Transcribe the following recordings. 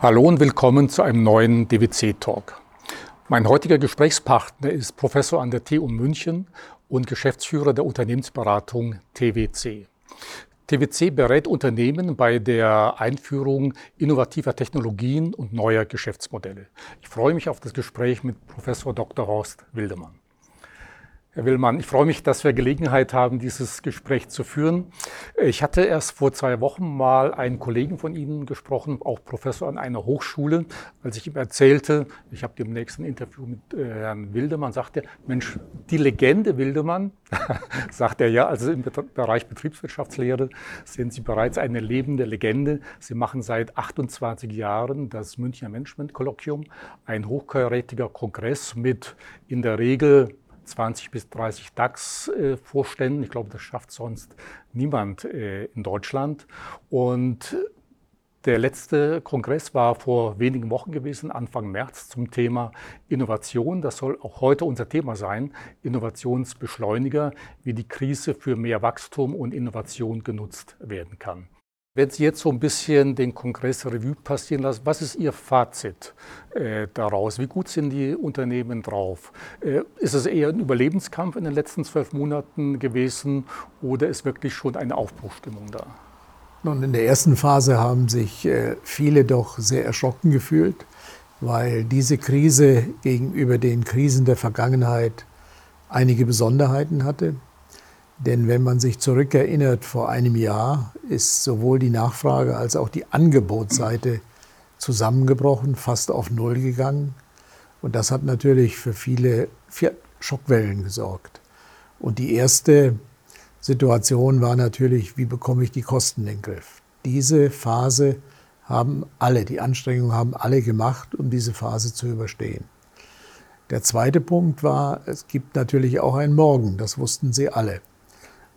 Hallo und willkommen zu einem neuen DWC-Talk. Mein heutiger Gesprächspartner ist Professor an der TU München und Geschäftsführer der Unternehmensberatung TWC. TWC berät Unternehmen bei der Einführung innovativer Technologien und neuer Geschäftsmodelle. Ich freue mich auf das Gespräch mit Professor Dr. Horst Wildemann. Herr Willmann, ich freue mich, dass wir Gelegenheit haben, dieses Gespräch zu führen. Ich hatte erst vor zwei Wochen mal einen Kollegen von Ihnen gesprochen, auch Professor an einer Hochschule. Als ich ihm erzählte, ich habe dem nächsten Interview mit äh, Herrn Wildemann, sagte er, Mensch, die Legende Wildemann, sagt er ja, also im Bereich Betriebswirtschaftslehre sind Sie bereits eine lebende Legende. Sie machen seit 28 Jahren das Münchner Management Kolloquium, ein hochkarätiger Kongress mit in der Regel 20 bis 30 DAX-Vorständen. Ich glaube, das schafft sonst niemand äh, in Deutschland. Und der letzte Kongress war vor wenigen Wochen gewesen, Anfang März, zum Thema Innovation. Das soll auch heute unser Thema sein. Innovationsbeschleuniger, wie die Krise für mehr Wachstum und Innovation genutzt werden kann. Wenn Sie jetzt so ein bisschen den Kongress Revue passieren lassen, was ist Ihr Fazit äh, daraus? Wie gut sind die Unternehmen drauf? Äh, ist es eher ein Überlebenskampf in den letzten zwölf Monaten gewesen oder ist wirklich schon eine Aufbruchstimmung da? Nun, in der ersten Phase haben sich äh, viele doch sehr erschrocken gefühlt, weil diese Krise gegenüber den Krisen der Vergangenheit einige Besonderheiten hatte. Denn wenn man sich zurückerinnert, vor einem Jahr ist sowohl die Nachfrage als auch die Angebotsseite zusammengebrochen, fast auf Null gegangen. Und das hat natürlich für viele Schockwellen gesorgt. Und die erste Situation war natürlich, wie bekomme ich die Kosten in den Griff? Diese Phase haben alle, die Anstrengungen haben alle gemacht, um diese Phase zu überstehen. Der zweite Punkt war, es gibt natürlich auch ein Morgen, das wussten sie alle.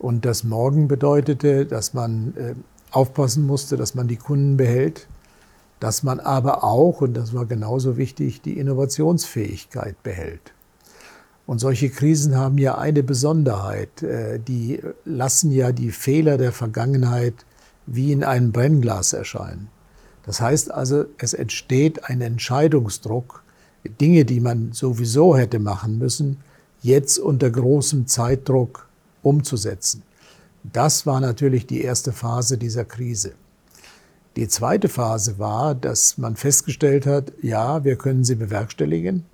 Und das Morgen bedeutete, dass man äh, aufpassen musste, dass man die Kunden behält, dass man aber auch, und das war genauso wichtig, die Innovationsfähigkeit behält. Und solche Krisen haben ja eine Besonderheit. Äh, die lassen ja die Fehler der Vergangenheit wie in einem Brennglas erscheinen. Das heißt also, es entsteht ein Entscheidungsdruck, Dinge, die man sowieso hätte machen müssen, jetzt unter großem Zeitdruck umzusetzen. Das war natürlich die erste Phase dieser Krise. Die zweite Phase war, dass man festgestellt hat, ja, wir können sie bewerkstelligen,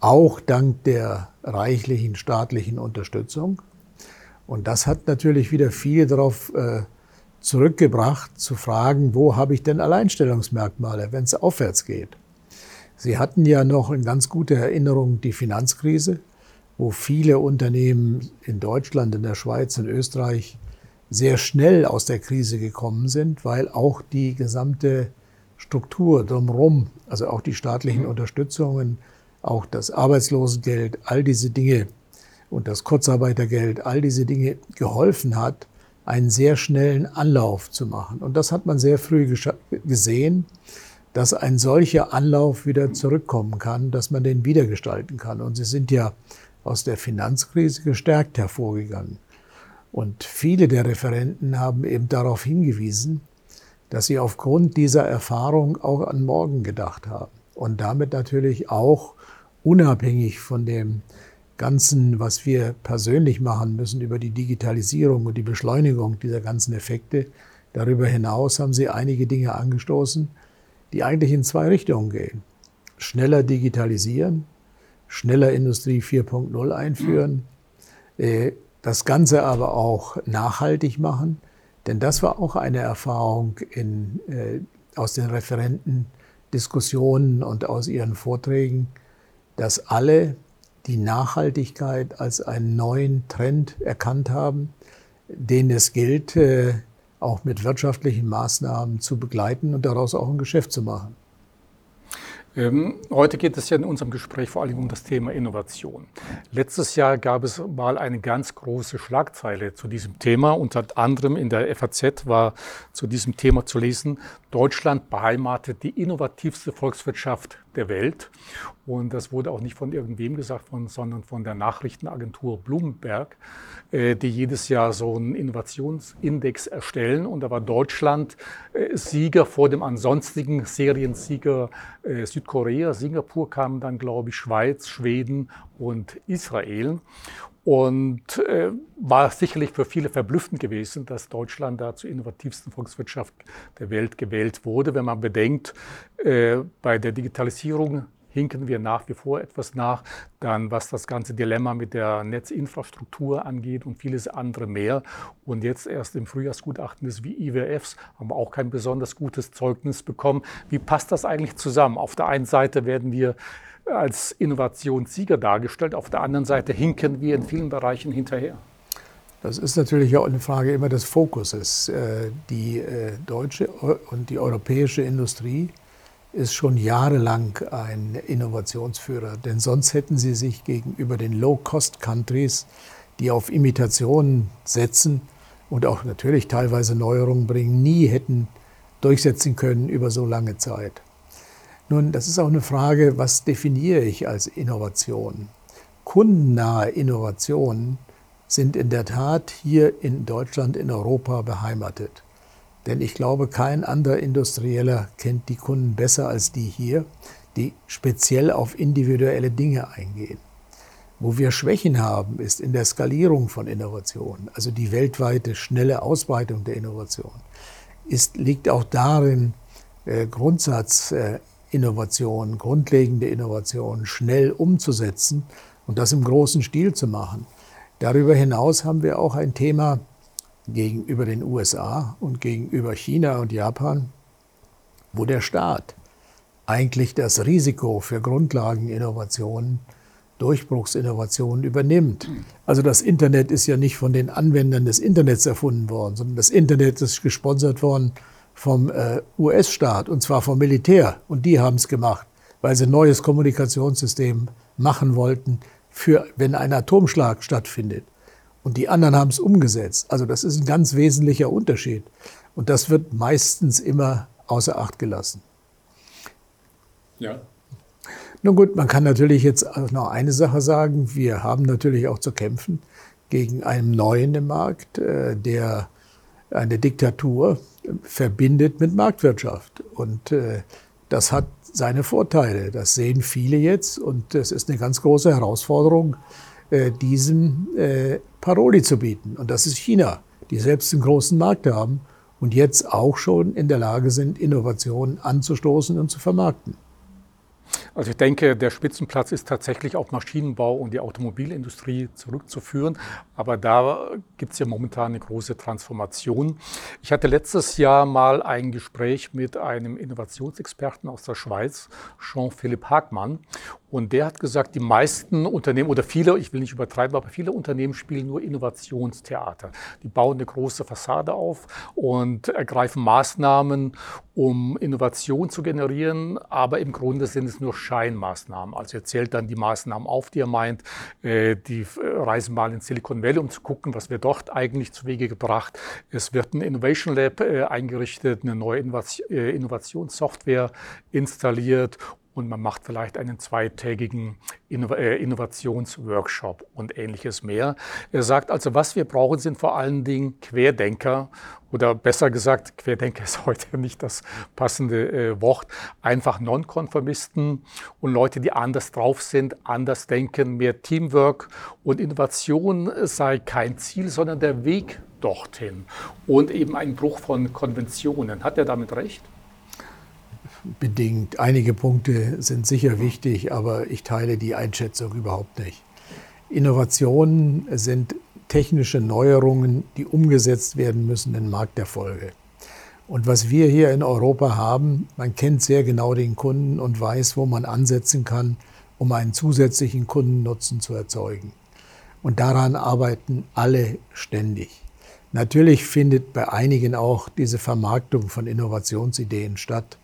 auch dank der reichlichen staatlichen Unterstützung. Und das hat natürlich wieder viele darauf äh, zurückgebracht, zu fragen, wo habe ich denn Alleinstellungsmerkmale, wenn es aufwärts geht. Sie hatten ja noch in ganz guter Erinnerung die Finanzkrise wo viele Unternehmen in Deutschland, in der Schweiz, in Österreich sehr schnell aus der Krise gekommen sind, weil auch die gesamte Struktur drumherum, also auch die staatlichen mhm. Unterstützungen, auch das Arbeitslosengeld, all diese Dinge und das Kurzarbeitergeld, all diese Dinge geholfen hat, einen sehr schnellen Anlauf zu machen. Und das hat man sehr früh gesehen, dass ein solcher Anlauf wieder zurückkommen kann, dass man den wiedergestalten kann. Und Sie sind ja aus der Finanzkrise gestärkt hervorgegangen. Und viele der Referenten haben eben darauf hingewiesen, dass sie aufgrund dieser Erfahrung auch an morgen gedacht haben und damit natürlich auch unabhängig von dem Ganzen, was wir persönlich machen müssen über die Digitalisierung und die Beschleunigung dieser ganzen Effekte. Darüber hinaus haben sie einige Dinge angestoßen, die eigentlich in zwei Richtungen gehen. Schneller digitalisieren, schneller Industrie 4.0 einführen, äh, das Ganze aber auch nachhaltig machen. Denn das war auch eine Erfahrung in, äh, aus den Referentendiskussionen und aus ihren Vorträgen, dass alle die Nachhaltigkeit als einen neuen Trend erkannt haben, den es gilt, äh, auch mit wirtschaftlichen Maßnahmen zu begleiten und daraus auch ein Geschäft zu machen. Ähm, heute geht es ja in unserem Gespräch vor allem um das Thema Innovation. Letztes Jahr gab es mal eine ganz große Schlagzeile zu diesem Thema. Unter anderem in der FAZ war zu diesem Thema zu lesen, Deutschland beheimatet die innovativste Volkswirtschaft der Welt. Und das wurde auch nicht von irgendwem gesagt, sondern von der Nachrichtenagentur Bloomberg, äh, die jedes Jahr so einen Innovationsindex erstellen. Und da war Deutschland äh, Sieger vor dem ansonstigen Seriensieger äh, Südkorea. Singapur kamen dann, glaube ich, Schweiz, Schweden und Israel. Und äh, war sicherlich für viele verblüffend gewesen, dass Deutschland da zur innovativsten Volkswirtschaft der Welt gewählt wurde. Wenn man bedenkt, äh, bei der Digitalisierung hinken wir nach wie vor etwas nach. Dann was das ganze Dilemma mit der Netzinfrastruktur angeht und vieles andere mehr. Und jetzt erst im Frühjahrsgutachten des IWFs haben wir auch kein besonders gutes Zeugnis bekommen. Wie passt das eigentlich zusammen? Auf der einen Seite werden wir als Innovationssieger dargestellt. Auf der anderen Seite hinken wir in vielen Bereichen hinterher. Das ist natürlich auch eine Frage immer des Fokuses. Äh, die äh, deutsche und die europäische Industrie ist schon jahrelang ein Innovationsführer, denn sonst hätten sie sich gegenüber den Low-Cost-Countries, die auf Imitationen setzen und auch natürlich teilweise Neuerungen bringen, nie hätten durchsetzen können über so lange Zeit. Nun, das ist auch eine Frage, was definiere ich als Innovation? Kundennahe Innovationen sind in der Tat hier in Deutschland, in Europa beheimatet. Denn ich glaube, kein anderer Industrieller kennt die Kunden besser als die hier, die speziell auf individuelle Dinge eingehen. Wo wir Schwächen haben, ist in der Skalierung von Innovationen, also die weltweite schnelle Ausbreitung der Innovation, ist, liegt auch darin, äh, Grundsatz äh, Innovationen, grundlegende Innovationen schnell umzusetzen und das im großen Stil zu machen. Darüber hinaus haben wir auch ein Thema gegenüber den USA und gegenüber China und Japan, wo der Staat eigentlich das Risiko für Grundlageninnovationen, Durchbruchsinnovationen übernimmt. Also das Internet ist ja nicht von den Anwendern des Internets erfunden worden, sondern das Internet ist gesponsert worden vom äh, US-Staat und zwar vom Militär. Und die haben es gemacht, weil sie ein neues Kommunikationssystem machen wollten, für wenn ein Atomschlag stattfindet. Und die anderen haben es umgesetzt. Also das ist ein ganz wesentlicher Unterschied. Und das wird meistens immer außer Acht gelassen. Ja. Nun gut, man kann natürlich jetzt noch eine Sache sagen. Wir haben natürlich auch zu kämpfen gegen einen neuen im Markt, äh, der eine Diktatur verbindet mit Marktwirtschaft. Und äh, das hat seine Vorteile. Das sehen viele jetzt. Und es ist eine ganz große Herausforderung, äh, diesem äh, Paroli zu bieten. Und das ist China, die selbst einen großen Markt haben und jetzt auch schon in der Lage sind, Innovationen anzustoßen und zu vermarkten. Also ich denke, der Spitzenplatz ist tatsächlich auf Maschinenbau und die Automobilindustrie zurückzuführen. Aber da gibt es ja momentan eine große Transformation. Ich hatte letztes Jahr mal ein Gespräch mit einem Innovationsexperten aus der Schweiz, Jean-Philippe Hagmann. Und der hat gesagt, die meisten Unternehmen oder viele, ich will nicht übertreiben, aber viele Unternehmen spielen nur Innovationstheater. Die bauen eine große Fassade auf und ergreifen Maßnahmen, um Innovation zu generieren, aber im Grunde sind es nur Scheinmaßnahmen. Also er zählt dann die Maßnahmen auf, die er meint. Äh, die reisen mal in Silicon Valley, um zu gucken, was wird dort eigentlich zu Wege gebracht. Es wird ein Innovation Lab äh, eingerichtet, eine neue äh, Innovationssoftware installiert und man macht vielleicht einen zweitägigen äh, Innovationsworkshop und ähnliches mehr. Er sagt also, was wir brauchen, sind vor allen Dingen Querdenker oder besser gesagt, Querdenker ist heute nicht das passende äh, Wort, einfach Nonkonformisten und Leute, die anders drauf sind, anders denken, mehr Teamwork und Innovation sei kein Ziel, sondern der Weg dorthin und eben ein Bruch von Konventionen. Hat er damit recht? Bedingt. Einige Punkte sind sicher wichtig, aber ich teile die Einschätzung überhaupt nicht. Innovationen sind technische Neuerungen, die umgesetzt werden müssen in Markterfolge. Und was wir hier in Europa haben, man kennt sehr genau den Kunden und weiß, wo man ansetzen kann, um einen zusätzlichen Kundennutzen zu erzeugen. Und daran arbeiten alle ständig. Natürlich findet bei einigen auch diese Vermarktung von Innovationsideen statt.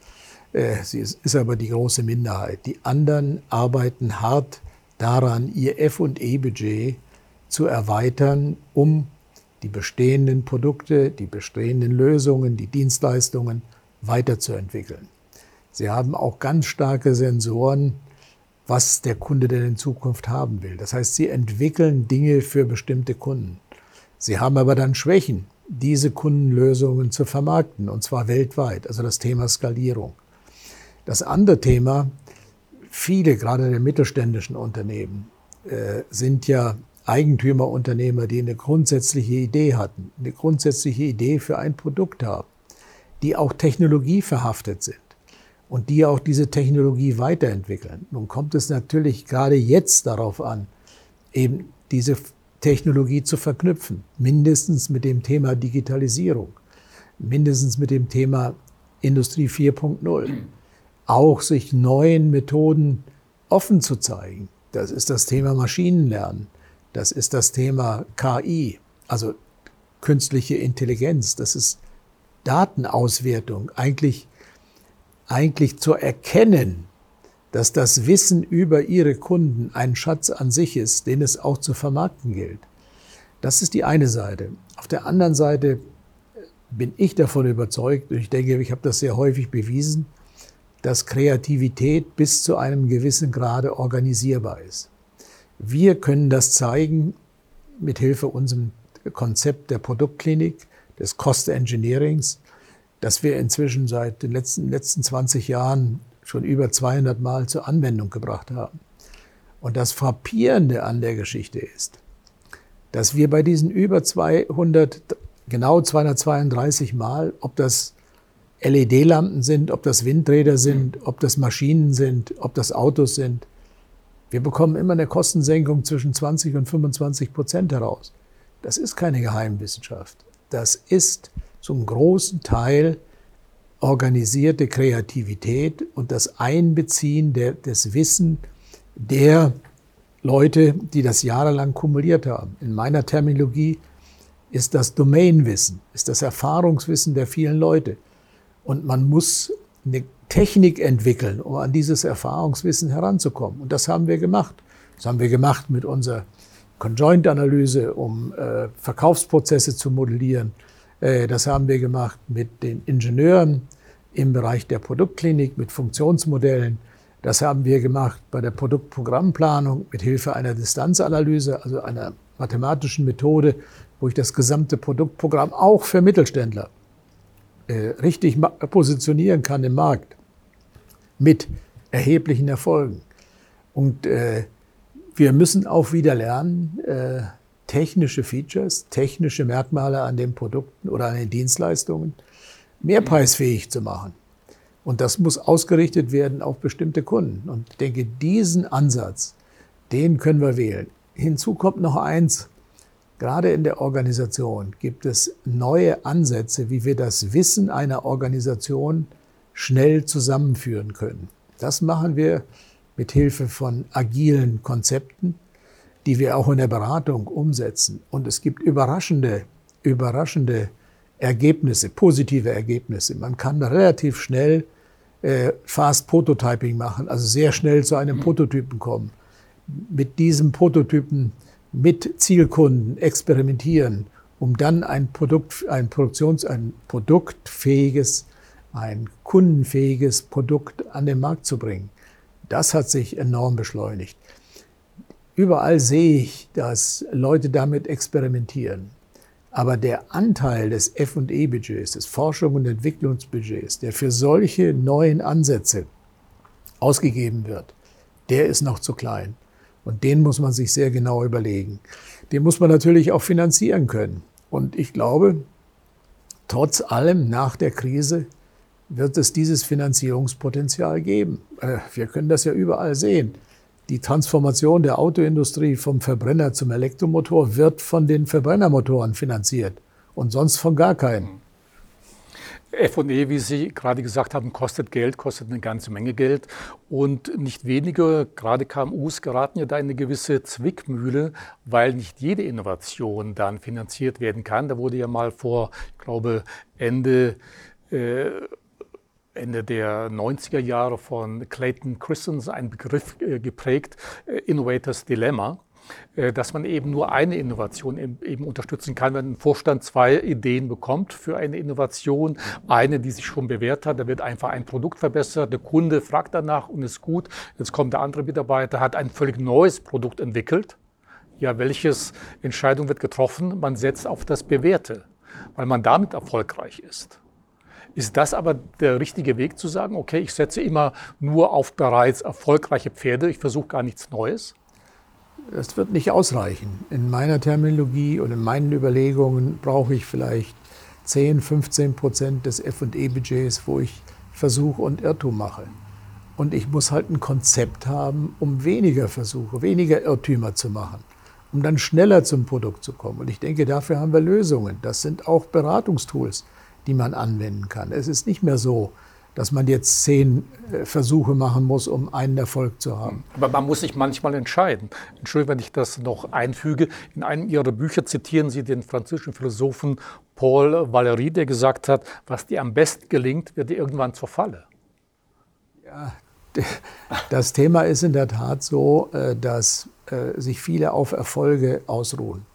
Äh, sie ist, ist aber die große Minderheit. Die anderen arbeiten hart daran, ihr FE-Budget zu erweitern, um die bestehenden Produkte, die bestehenden Lösungen, die Dienstleistungen weiterzuentwickeln. Sie haben auch ganz starke Sensoren, was der Kunde denn in Zukunft haben will. Das heißt, Sie entwickeln Dinge für bestimmte Kunden. Sie haben aber dann Schwächen, diese Kundenlösungen zu vermarkten, und zwar weltweit, also das Thema Skalierung. Das andere Thema, viele, gerade der mittelständischen Unternehmen, äh, sind ja Eigentümerunternehmer, die eine grundsätzliche Idee hatten, eine grundsätzliche Idee für ein Produkt haben, die auch technologieverhaftet sind und die auch diese Technologie weiterentwickeln. Nun kommt es natürlich gerade jetzt darauf an, eben diese Technologie zu verknüpfen, mindestens mit dem Thema Digitalisierung, mindestens mit dem Thema Industrie 4.0, auch sich neuen Methoden offen zu zeigen. Das ist das Thema Maschinenlernen, das ist das Thema KI, also künstliche Intelligenz, das ist Datenauswertung, eigentlich, eigentlich zu erkennen, dass das Wissen über ihre Kunden ein Schatz an sich ist, den es auch zu vermarkten gilt. Das ist die eine Seite. Auf der anderen Seite bin ich davon überzeugt, und ich denke, ich habe das sehr häufig bewiesen, dass Kreativität bis zu einem gewissen Grade organisierbar ist. Wir können das zeigen mit Hilfe unserem Konzept der Produktklinik, des Cost Engineerings, das wir inzwischen seit den letzten, letzten 20 Jahren schon über 200 Mal zur Anwendung gebracht haben. Und das Frappierende an der Geschichte ist, dass wir bei diesen über 200, genau 232 Mal, ob das LED-Lampen sind, ob das Windräder sind, ob das Maschinen sind, ob das Autos sind, wir bekommen immer eine Kostensenkung zwischen 20 und 25 Prozent heraus. Das ist keine Geheimwissenschaft. Das ist zum großen Teil organisierte Kreativität und das Einbeziehen der, des Wissen der Leute, die das jahrelang kumuliert haben. In meiner Terminologie ist das Domainwissen, ist das Erfahrungswissen der vielen Leute. Und man muss eine Technik entwickeln, um an dieses Erfahrungswissen heranzukommen. Und das haben wir gemacht. Das haben wir gemacht mit unserer Conjoint-Analyse, um äh, Verkaufsprozesse zu modellieren. Äh, das haben wir gemacht mit den Ingenieuren im Bereich der Produktklinik, mit Funktionsmodellen. Das haben wir gemacht bei der Produktprogrammplanung mit Hilfe einer Distanzanalyse, also einer mathematischen Methode, wo ich das gesamte Produktprogramm auch für Mittelständler richtig positionieren kann im Markt mit erheblichen Erfolgen. Und äh, wir müssen auch wieder lernen, äh, technische Features, technische Merkmale an den Produkten oder an den Dienstleistungen mehrpreisfähig zu machen. Und das muss ausgerichtet werden auf bestimmte Kunden. Und ich denke, diesen Ansatz, den können wir wählen. Hinzu kommt noch eins. Gerade in der Organisation gibt es neue Ansätze, wie wir das Wissen einer Organisation schnell zusammenführen können. Das machen wir mit Hilfe von agilen Konzepten, die wir auch in der Beratung umsetzen. Und es gibt überraschende, überraschende Ergebnisse, positive Ergebnisse. Man kann relativ schnell äh, Fast Prototyping machen, also sehr schnell zu einem mhm. Prototypen kommen. Mit diesem Prototypen mit Zielkunden experimentieren, um dann ein Produkt, ein Produktions, ein produktfähiges, ein kundenfähiges Produkt an den Markt zu bringen. Das hat sich enorm beschleunigt. Überall sehe ich, dass Leute damit experimentieren. Aber der Anteil des FE-Budgets, des Forschung- und Entwicklungsbudgets, der für solche neuen Ansätze ausgegeben wird, der ist noch zu klein. Und den muss man sich sehr genau überlegen. Den muss man natürlich auch finanzieren können. Und ich glaube, trotz allem nach der Krise wird es dieses Finanzierungspotenzial geben. Äh, wir können das ja überall sehen. Die Transformation der Autoindustrie vom Verbrenner zum Elektromotor wird von den Verbrennermotoren finanziert und sonst von gar keinen. FE, wie Sie gerade gesagt haben, kostet Geld, kostet eine ganze Menge Geld. Und nicht wenige, gerade KMUs, geraten ja da in eine gewisse Zwickmühle, weil nicht jede Innovation dann finanziert werden kann. Da wurde ja mal vor, ich glaube, Ende äh, Ende der 90er Jahre von Clayton Christensen ein Begriff äh, geprägt, äh, Innovators Dilemma. Äh, dass man eben nur eine Innovation eben unterstützen kann, wenn ein Vorstand zwei Ideen bekommt für eine Innovation. Eine, die sich schon bewährt hat, da wird einfach ein Produkt verbessert, der Kunde fragt danach und ist gut. Jetzt kommt der andere Mitarbeiter, hat ein völlig neues Produkt entwickelt. Ja, welches Entscheidung wird getroffen? Man setzt auf das Bewährte, weil man damit erfolgreich ist. Ist das aber der richtige Weg zu sagen, okay, ich setze immer nur auf bereits erfolgreiche Pferde, ich versuche gar nichts Neues? Das wird nicht ausreichen. In meiner Terminologie und in meinen Überlegungen brauche ich vielleicht 10, 15 Prozent des FE-Budgets, wo ich Versuch und Irrtum mache. Und ich muss halt ein Konzept haben, um weniger Versuche, weniger Irrtümer zu machen, um dann schneller zum Produkt zu kommen. Und ich denke, dafür haben wir Lösungen. Das sind auch Beratungstools, die man anwenden kann. Es ist nicht mehr so, dass man jetzt zehn äh, Versuche machen muss, um einen Erfolg zu haben. Aber man muss sich manchmal entscheiden. Entschuldigung, wenn ich das noch einfüge. In einem Ihrer Bücher zitieren Sie den französischen Philosophen Paul Valéry, der gesagt hat, was dir am besten gelingt, wird dir irgendwann zur Falle. Ja, das Thema ist in der Tat so, äh, dass äh, sich viele auf Erfolge ausruhen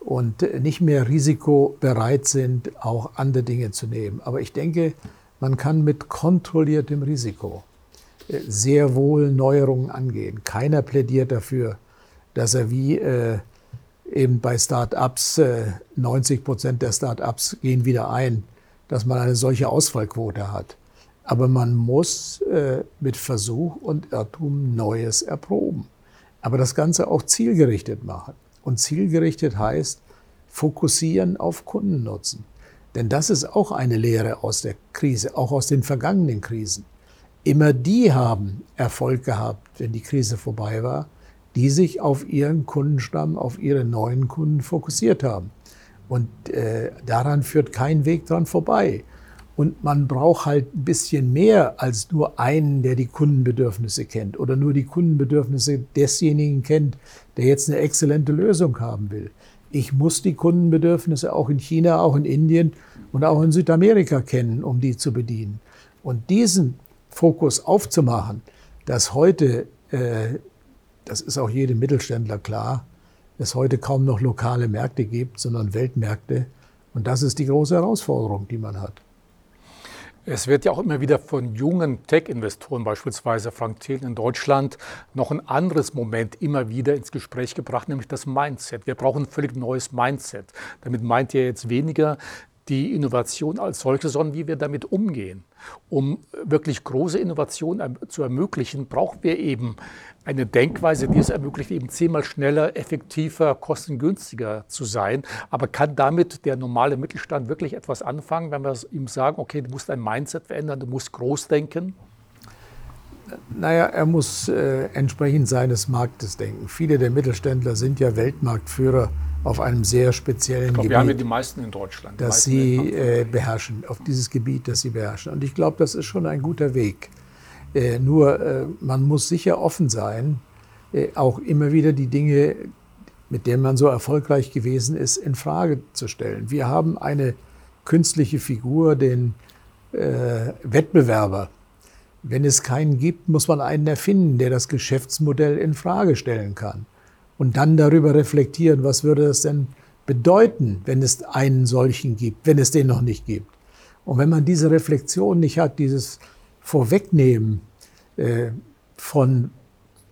und nicht mehr risikobereit sind, auch andere Dinge zu nehmen. Aber ich denke, man kann mit kontrolliertem Risiko äh, sehr wohl Neuerungen angehen. Keiner plädiert dafür, dass er wie äh, eben bei Start-ups, äh, 90 Prozent der Start-ups gehen wieder ein, dass man eine solche Ausfallquote hat. Aber man muss äh, mit Versuch und Irrtum Neues erproben. Aber das Ganze auch zielgerichtet machen. Und zielgerichtet heißt, fokussieren auf Kundennutzen. Denn das ist auch eine Lehre aus der Krise, auch aus den vergangenen Krisen. Immer die haben Erfolg gehabt, wenn die Krise vorbei war, die sich auf ihren Kundenstamm, auf ihre neuen Kunden fokussiert haben. Und äh, daran führt kein Weg dran vorbei. Und man braucht halt ein bisschen mehr als nur einen, der die Kundenbedürfnisse kennt oder nur die Kundenbedürfnisse desjenigen kennt, der jetzt eine exzellente Lösung haben will ich muss die Kundenbedürfnisse auch in China, auch in Indien und auch in Südamerika kennen, um die zu bedienen. Und diesen Fokus aufzumachen, dass heute, äh, das ist auch jedem Mittelständler klar, es heute kaum noch lokale Märkte gibt, sondern Weltmärkte. Und das ist die große Herausforderung, die man hat. Es wird ja auch immer wieder von jungen Tech-Investoren, beispielsweise Frank Thelen in Deutschland, noch ein anderes Moment immer wieder ins Gespräch gebracht, nämlich das Mindset. Wir brauchen ein völlig neues Mindset. Damit meint er jetzt weniger die Innovation als solche, sondern wie wir damit umgehen. Um wirklich große Innovationen zu ermöglichen, brauchen wir eben eine Denkweise, die es ermöglicht, eben zehnmal schneller, effektiver, kostengünstiger zu sein. Aber kann damit der normale Mittelstand wirklich etwas anfangen, wenn wir ihm sagen, okay, du musst dein Mindset verändern, du musst groß denken? Naja, er muss äh, entsprechend seines Marktes denken. Viele der Mittelständler sind ja Weltmarktführer auf einem sehr speziellen glaub, Gebiet. Wir haben ja die meisten in Deutschland. Das sie äh, beherrschen, auf dieses Gebiet, das sie beherrschen. Und ich glaube, das ist schon ein guter Weg. Äh, nur äh, man muss sicher offen sein, äh, auch immer wieder die Dinge, mit denen man so erfolgreich gewesen ist, in Frage zu stellen. Wir haben eine künstliche Figur, den äh, Wettbewerber. Wenn es keinen gibt, muss man einen erfinden, der das Geschäftsmodell in Frage stellen kann und dann darüber reflektieren, was würde das denn bedeuten, wenn es einen solchen gibt, wenn es den noch nicht gibt. Und wenn man diese Reflexion nicht hat, dieses Vorwegnehmen äh, von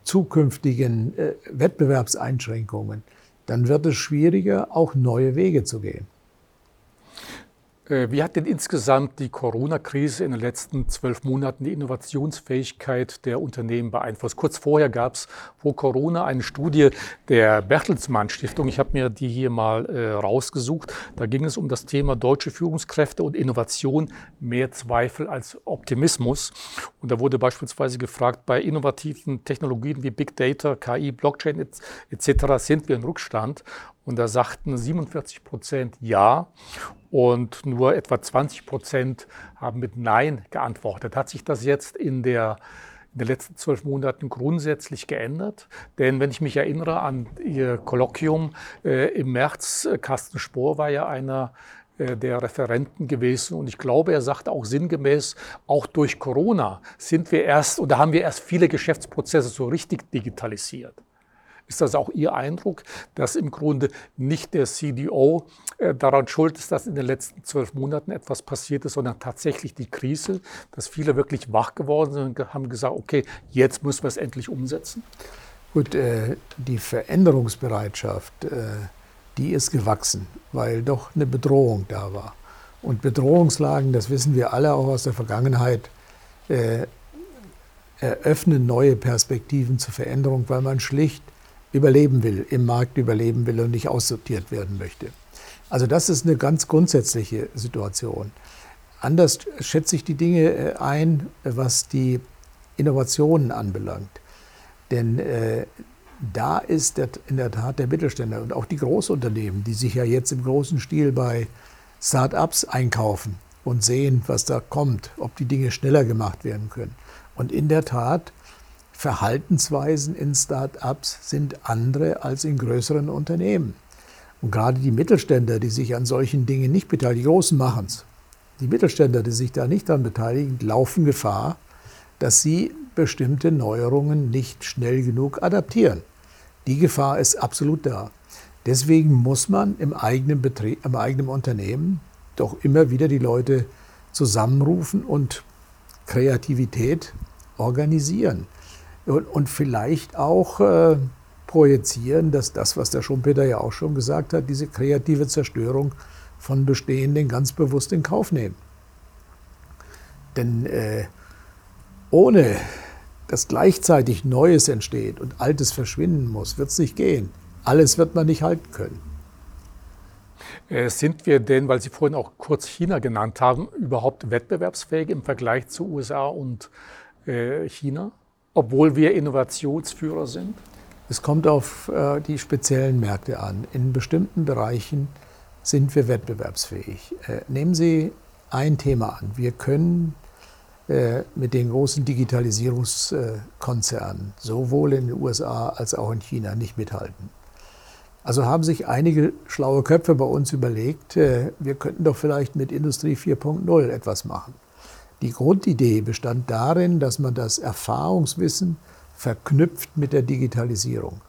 zukünftigen äh, Wettbewerbseinschränkungen, dann wird es schwieriger, auch neue Wege zu gehen. Äh, wie hat denn insgesamt die Corona-Krise in den letzten zwölf Monaten die Innovationsfähigkeit der Unternehmen beeinflusst? Kurz vorher gab es vor Corona eine Studie der Bertelsmann Stiftung. Ich habe mir die hier mal äh, rausgesucht. Da ging es um das Thema deutsche Führungskräfte und Innovation, mehr Zweifel als Optimismus. Und da wurde beispielsweise gefragt, bei innovativen Technologien wie Big Data, KI, Blockchain etc. sind wir in Rückstand. Und da sagten 47 Prozent Ja und nur etwa 20 Prozent haben mit Nein geantwortet. Hat sich das jetzt in, der, in den letzten zwölf Monaten grundsätzlich geändert? Denn wenn ich mich erinnere an Ihr Kolloquium äh, im März, äh, Carsten Spohr war ja einer äh, der Referenten gewesen. Und ich glaube, er sagte auch sinngemäß, auch durch Corona sind wir erst oder haben wir erst viele Geschäftsprozesse so richtig digitalisiert. Ist das auch Ihr Eindruck, dass im Grunde nicht der CDO äh, daran schuld ist, dass in den letzten zwölf Monaten etwas passiert ist, sondern tatsächlich die Krise, dass viele wirklich wach geworden sind und haben gesagt, okay, jetzt müssen wir es endlich umsetzen? Gut, äh, die Veränderungsbereitschaft, äh, die ist gewachsen, weil doch eine Bedrohung da war. Und Bedrohungslagen, das wissen wir alle auch aus der Vergangenheit, äh, eröffnen neue Perspektiven zur Veränderung, weil man schlicht überleben will, im Markt überleben will und nicht aussortiert werden möchte. Also das ist eine ganz grundsätzliche Situation. Anders schätze ich die Dinge äh, ein, was die Innovationen anbelangt. Denn äh, da ist in der Tat der Mittelständler und auch die Großunternehmen, die sich ja jetzt im großen Stil bei Start-ups einkaufen und sehen, was da kommt, ob die Dinge schneller gemacht werden können. Und in der Tat, Verhaltensweisen in Start-ups sind andere als in größeren Unternehmen. Und gerade die Mittelständler, die sich an solchen Dingen nicht beteiligen, die Großen machen es. Die Mittelständler, die sich da nicht daran beteiligen, laufen Gefahr, dass sie bestimmte Neuerungen nicht schnell genug adaptieren. Die Gefahr ist absolut da. Deswegen muss man im eigenen Betrieb, im eigenen Unternehmen doch immer wieder die Leute zusammenrufen und Kreativität organisieren. Und, und vielleicht auch äh, projizieren, dass das, was der Schumpeter ja auch schon gesagt hat, diese kreative Zerstörung von Bestehenden ganz bewusst in Kauf nehmen. Denn äh, ohne dass gleichzeitig Neues entsteht und Altes verschwinden muss, wird es nicht gehen. Alles wird man nicht halten können. Äh, sind wir denn, weil Sie vorhin auch kurz China genannt haben, überhaupt wettbewerbsfähig im Vergleich zu USA und äh, China, obwohl wir Innovationsführer sind? Es kommt auf äh, die speziellen Märkte an. In bestimmten Bereichen sind wir wettbewerbsfähig. Nehmen Sie ein Thema an. Wir können mit den großen Digitalisierungskonzernen sowohl in den USA als auch in China nicht mithalten. Also haben sich einige schlaue Köpfe bei uns überlegt, äh, wir könnten doch vielleicht mit Industrie 4.0 etwas machen. Die Grundidee bestand darin, dass man das Erfahrungswissen verknüpft mit der Digitalisierung.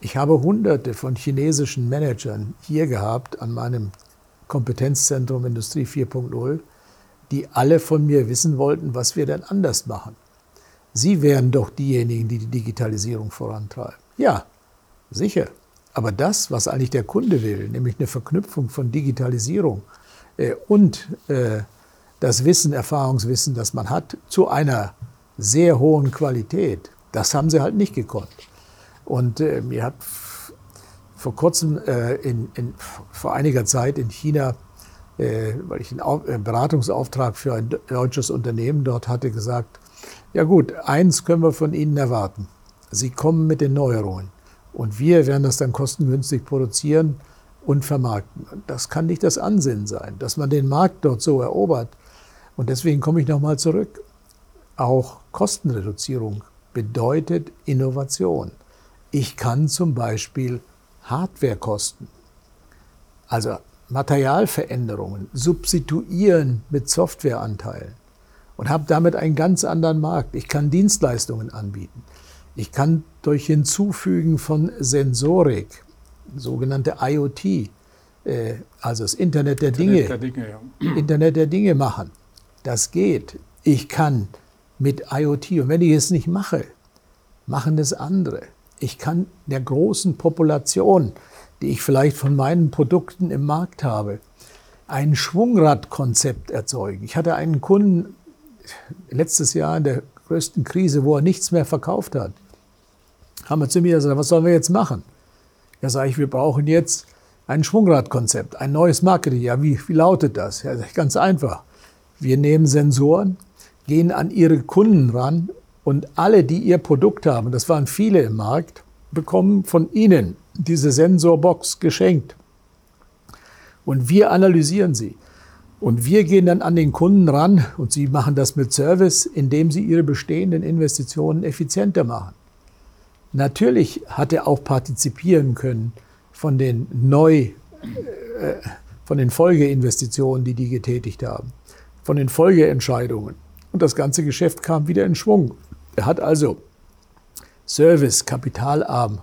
Ich habe hunderte von chinesischen Managern hier gehabt an meinem Kompetenzzentrum Industrie 4.0, die alle von mir wissen wollten, was wir denn anders machen. Sie wären doch diejenigen, die die Digitalisierung vorantreiben. Ja, sicher. Aber das, was eigentlich der Kunde will, nämlich eine Verknüpfung von Digitalisierung äh, und äh, das Wissen, Erfahrungswissen, das man hat, zu einer sehr hohen Qualität, das haben sie halt nicht gekonnt. Und äh, mir hat vor kurzem, äh, in, in, vor einiger Zeit in China, äh, weil ich einen Beratungsauftrag für ein deutsches Unternehmen dort hatte, gesagt, ja gut, eins können wir von Ihnen erwarten. Sie kommen mit den Neuerungen. Und wir werden das dann kostengünstig produzieren und vermarkten. Das kann nicht das Ansinnen sein, dass man den Markt dort so erobert. Und deswegen komme ich nochmal zurück. Auch Kostenreduzierung bedeutet Innovation. Ich kann zum Beispiel Hardwarekosten, also Materialveränderungen, substituieren mit Softwareanteilen und habe damit einen ganz anderen Markt. Ich kann Dienstleistungen anbieten. Ich kann durch Hinzufügen von Sensorik, sogenannte IoT, äh, also das Internet der Internet Dinge, der Dinge ja. Internet der Dinge machen. Das geht. Ich kann mit IoT, und wenn ich es nicht mache, machen es andere. Ich kann der großen Population, die ich vielleicht von meinen Produkten im Markt habe, ein Schwungradkonzept erzeugen. Ich hatte einen Kunden letztes Jahr in der größten Krise, wo er nichts mehr verkauft hat, haben wir zu mir gesagt, was sollen wir jetzt machen? Ja, sage ich, wir brauchen jetzt ein Schwungradkonzept, ein neues Marketing. Ja, wie, wie lautet das? Ja, ganz einfach. Wir nehmen Sensoren, gehen an ihre Kunden ran und alle, die ihr Produkt haben, das waren viele im Markt, bekommen von ihnen diese Sensorbox geschenkt. Und wir analysieren sie. Und wir gehen dann an den Kunden ran und sie machen das mit Service, indem sie ihre bestehenden Investitionen effizienter machen. Natürlich hat er auch partizipieren können von den neu, äh, von den Folgeinvestitionen, die die getätigt haben, von den Folgeentscheidungen. Und das ganze Geschäft kam wieder in Schwung. Er hat also Service, kapitalarm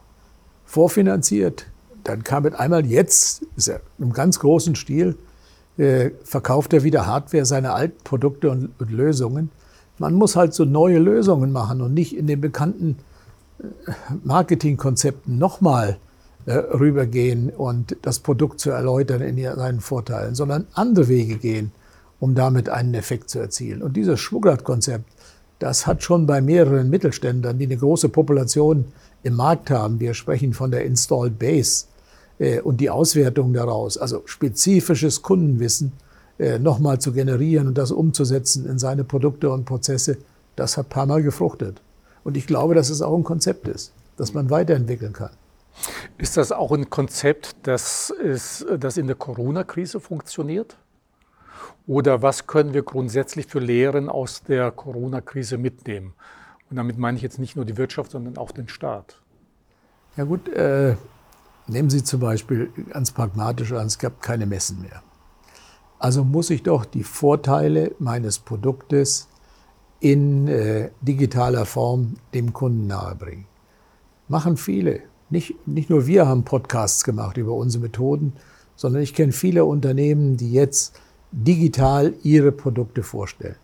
vorfinanziert. Dann kam mit einmal jetzt, ist er im ganz großen Stil, äh, verkauft er wieder Hardware, seine alten Produkte und, Lösungen. Man muss halt so neue Lösungen machen und nicht in den bekannten äh, Marketingkonzepten nochmal äh, rübergehen und das Produkt zu erläutern in seinen Vorteilen, sondern andere Wege gehen, um damit einen Effekt zu erzielen. Und dieses Schmuggler-Konzept, das hat schon bei mehreren Mittelständlern, die eine große Population im Markt haben, wir sprechen von der Installed Base äh, und die Auswertung daraus, also spezifisches Kundenwissen äh, nochmal zu generieren und das umzusetzen in seine Produkte und Prozesse, das hat ein paar Mal gefruchtet. Und ich glaube, dass es auch ein Konzept ist, das man weiterentwickeln kann. Ist das auch ein Konzept, das, ist, das in der Corona-Krise funktioniert? Oder was können wir grundsätzlich für Lehren aus der Corona-Krise mitnehmen? Und damit meine ich jetzt nicht nur die Wirtschaft, sondern auch den Staat. Ja gut, äh, nehmen Sie zum Beispiel ganz pragmatisch an, es gab keine Messen mehr. Also muss ich doch die Vorteile meines Produktes in äh, digitaler Form dem Kunden nahebringen. Machen viele. Nicht, nicht nur wir haben Podcasts gemacht über unsere Methoden, sondern ich kenne viele Unternehmen, die jetzt digital ihre Produkte vorstellen.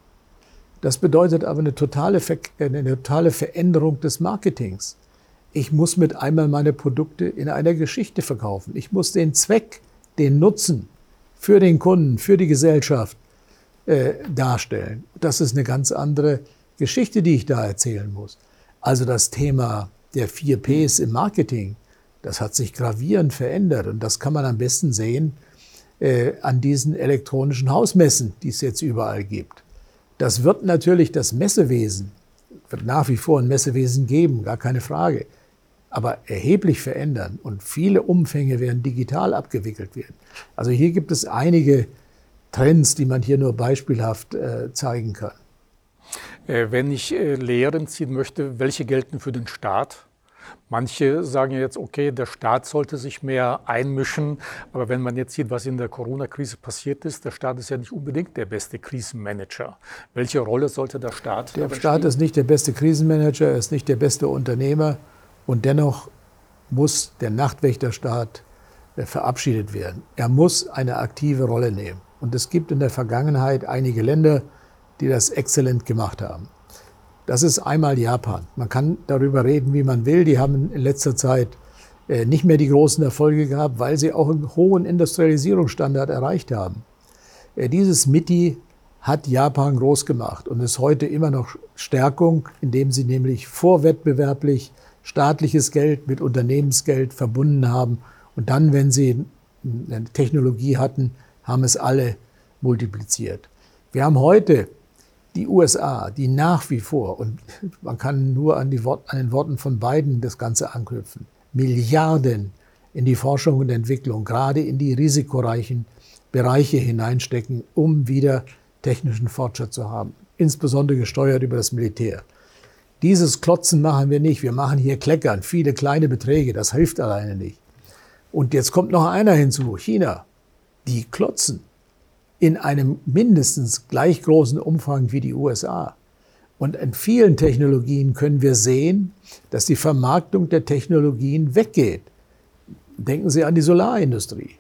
Das bedeutet aber eine totale, eine totale Veränderung des Marketings. Ich muss mit einmal meine Produkte in einer Geschichte verkaufen. Ich muss den Zweck, den Nutzen für den Kunden, für die Gesellschaft äh, darstellen. Das ist eine ganz andere Geschichte, die ich da erzählen muss. Also das Thema der vier Ps im Marketing, das hat sich gravierend verändert und das kann man am besten sehen äh, an diesen elektronischen Hausmessen, die es jetzt überall gibt. Das wird natürlich das Messewesen, wird nach wie vor ein Messewesen geben, gar keine Frage, aber erheblich verändern und viele Umfänge werden digital abgewickelt werden. Also hier gibt es einige Trends, die man hier nur beispielhaft äh, zeigen kann. Äh, wenn ich äh, Lehren ziehen möchte, welche gelten für den Staat? Manche sagen ja jetzt, okay, der Staat sollte sich mehr einmischen. Aber wenn man jetzt sieht, was in der Corona-Krise passiert ist, der Staat ist ja nicht unbedingt der beste Krisenmanager. Welche Rolle sollte der Staat? Der Staat spielen? ist nicht der beste Krisenmanager, er ist nicht der beste Unternehmer. Und dennoch muss der Nachtwächterstaat äh, verabschiedet werden. Er muss eine aktive Rolle nehmen. Und es gibt in der Vergangenheit einige Länder, die das exzellent gemacht haben. Das ist einmal Japan. Man kann darüber reden, wie man will. Die haben in letzter Zeit äh, nicht mehr die großen Erfolge gehabt, weil sie auch einen hohen Industrialisierungsstandard erreicht haben. Äh, dieses MITI hat Japan groß gemacht und ist heute immer noch Stärkung, indem sie nämlich vorwettbewerblich staatliches Geld mit Unternehmensgeld verbunden haben. Und dann, wenn sie eine Technologie hatten, haben es alle multipliziert. Wir haben heute die USA, die nach wie vor, und man kann nur an, Wort, an den Worten von Biden das Ganze anknüpfen, Milliarden in die Forschung und Entwicklung, gerade in die risikoreichen Bereiche hineinstecken, um wieder technischen Fortschritt zu haben, insbesondere gesteuert über das Militär. Dieses Klotzen machen wir nicht. Wir machen hier Kleckern, viele kleine Beträge. Das hilft alleine nicht. Und jetzt kommt noch einer hinzu, China. Die klotzen in einem mindestens gleich großen Umfang wie die USA. Und in vielen Technologien können wir sehen, dass die Vermarktung der Technologien weggeht. Denken Sie an die Solarindustrie.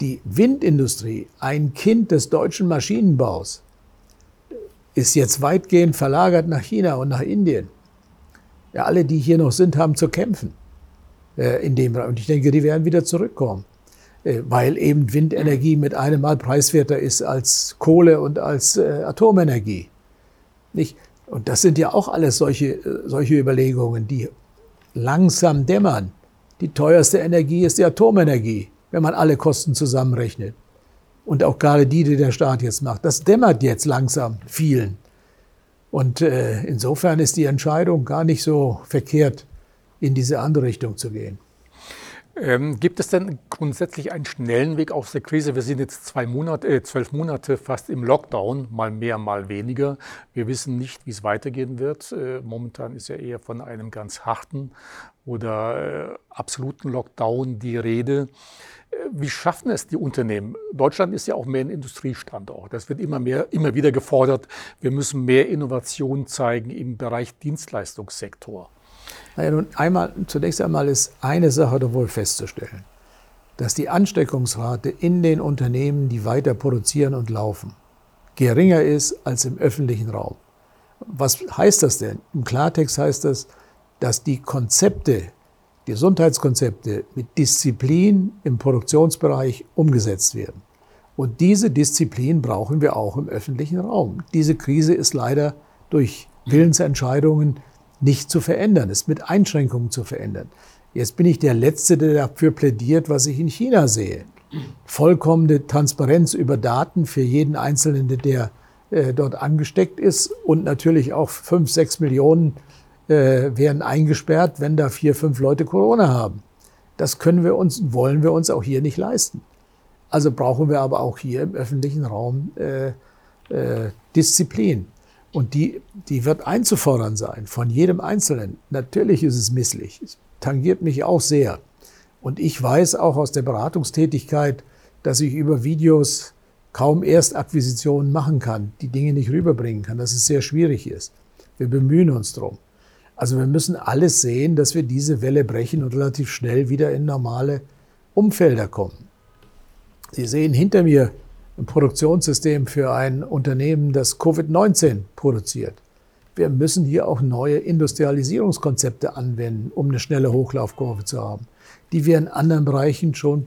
Die Windindustrie, ein Kind des deutschen Maschinenbaus, ist jetzt weitgehend verlagert nach China und nach Indien. Ja, alle, die hier noch sind, haben zu kämpfen äh, in dem Bereich. Und ich denke, die werden wieder zurückkommen. Äh, weil eben Windenergie mit einem Mal preiswerter ist als Kohle und als äh, Atomenergie. Nicht? Und das sind ja auch alles solche, äh, solche Überlegungen, die langsam dämmern. Die teuerste Energie ist die Atomenergie, wenn man alle Kosten zusammenrechnet. Und auch gerade die, die der Staat jetzt macht. Das dämmert jetzt langsam vielen. Und äh, insofern ist die Entscheidung gar nicht so verkehrt, in diese andere Richtung zu gehen. Ähm, gibt es denn grundsätzlich einen schnellen Weg aus der Krise? Wir sind jetzt zwei Monate, äh, zwölf Monate fast im Lockdown, mal mehr, mal weniger. Wir wissen nicht, wie es weitergehen wird. Äh, momentan ist ja eher von einem ganz harten oder äh, absoluten Lockdown die Rede. Äh, wie schaffen es die Unternehmen? Deutschland ist ja auch mehr ein Industriestandort. Das wird immer mehr, immer wieder gefordert. Wir müssen mehr Innovation zeigen im Bereich Dienstleistungssektor. Naja, nun einmal, zunächst einmal ist eine Sache doch wohl festzustellen, dass die Ansteckungsrate in den Unternehmen, die weiter produzieren und laufen, geringer ist als im öffentlichen Raum. Was heißt das denn? Im Klartext heißt das, dass die Konzepte, Gesundheitskonzepte mit Disziplin im Produktionsbereich umgesetzt werden. Und diese Disziplin brauchen wir auch im öffentlichen Raum. Diese Krise ist leider durch Willensentscheidungen nicht zu verändern, ist mit Einschränkungen zu verändern. Jetzt bin ich der Letzte, der dafür plädiert, was ich in China sehe. Vollkommene Transparenz über Daten für jeden Einzelnen, der äh, dort angesteckt ist und natürlich auch fünf, sechs Millionen äh, werden eingesperrt, wenn da vier, fünf Leute Corona haben. Das können wir uns, wollen wir uns auch hier nicht leisten. Also brauchen wir aber auch hier im öffentlichen Raum äh, äh, Disziplin. Und die, die wird einzufordern sein von jedem Einzelnen. Natürlich ist es misslich. Es tangiert mich auch sehr. Und ich weiß auch aus der Beratungstätigkeit, dass ich über Videos kaum Erstakquisitionen machen kann, die Dinge nicht rüberbringen kann, dass es sehr schwierig ist. Wir bemühen uns drum. Also wir müssen alles sehen, dass wir diese Welle brechen und relativ schnell wieder in normale Umfelder kommen. Sie sehen hinter mir Produktionssystem für ein Unternehmen, das Covid-19 produziert. Wir müssen hier auch neue Industrialisierungskonzepte anwenden, um eine schnelle Hochlaufkurve zu haben, die wir in anderen Bereichen schon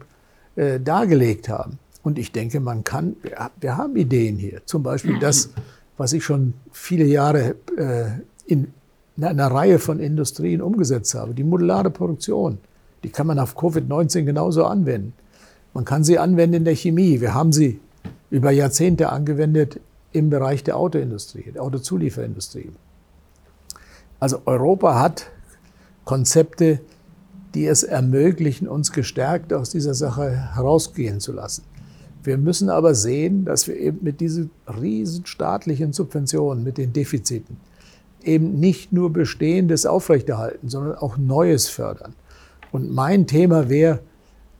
äh, dargelegt haben. Und ich denke, man kann, wir, wir, haben Ideen hier. Zum Beispiel das, was ich schon viele Jahre äh, in, in einer Reihe von Industrien umgesetzt habe, die modulare Produktion. Die kann man auf Covid-19 genauso anwenden. Man kann sie anwenden in der Chemie. Wir haben sie über Jahrzehnte angewendet im Bereich der Autoindustrie, der Autozulieferindustrie. Also Europa hat Konzepte, die es ermöglichen, uns gestärkt aus dieser Sache herausgehen zu lassen. Wir müssen aber sehen, dass wir eben mit diesen riesen staatlichen Subventionen, mit den Defiziten, eben nicht nur Bestehendes aufrechterhalten, sondern auch Neues fördern. Und mein Thema wäre,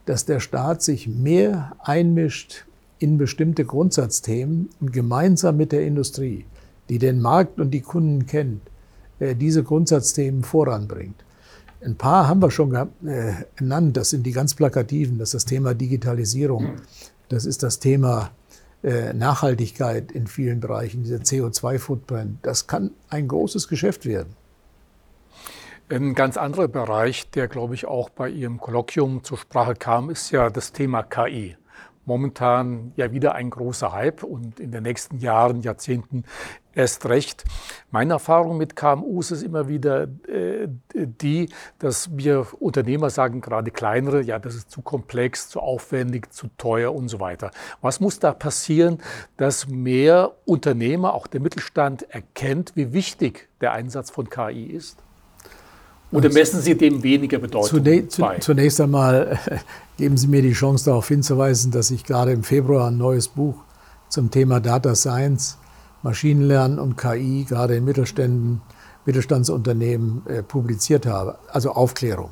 dass der Staat sich mehr einmischt in bestimmte Grundsatzthemen und gemeinsam mit der Industrie, die den Markt und die Kunden kennt, äh, diese Grundsatzthemen voranbringt. Ein paar haben wir schon äh, genannt, das sind die ganz plakativen, das ist das Thema Digitalisierung, das ist das Thema äh, Nachhaltigkeit in vielen Bereichen, dieser CO2-Footprint. Das kann ein großes Geschäft werden. Ein ganz anderer Bereich, der, glaube ich, auch bei Ihrem Kolloquium zur Sprache kam, ist ja das Thema KI momentan ja wieder ein großer Hype und in den nächsten Jahren, Jahrzehnten erst recht. Meine Erfahrung mit KMUs ist immer wieder äh, die, dass wir Unternehmer sagen, gerade kleinere, ja, das ist zu komplex, zu aufwendig, zu teuer und so weiter. Was muss da passieren, dass mehr Unternehmer, auch der Mittelstand, erkennt, wie wichtig der Einsatz von KI ist? Oder messen Sie dem weniger Bedeutung zunächst, bei? Zunächst einmal äh, geben Sie mir die Chance darauf hinzuweisen, dass ich gerade im Februar ein neues Buch zum Thema Data Science, Maschinenlernen und KI gerade in Mittelständen, Mittelstandsunternehmen äh, publiziert habe, also Aufklärung.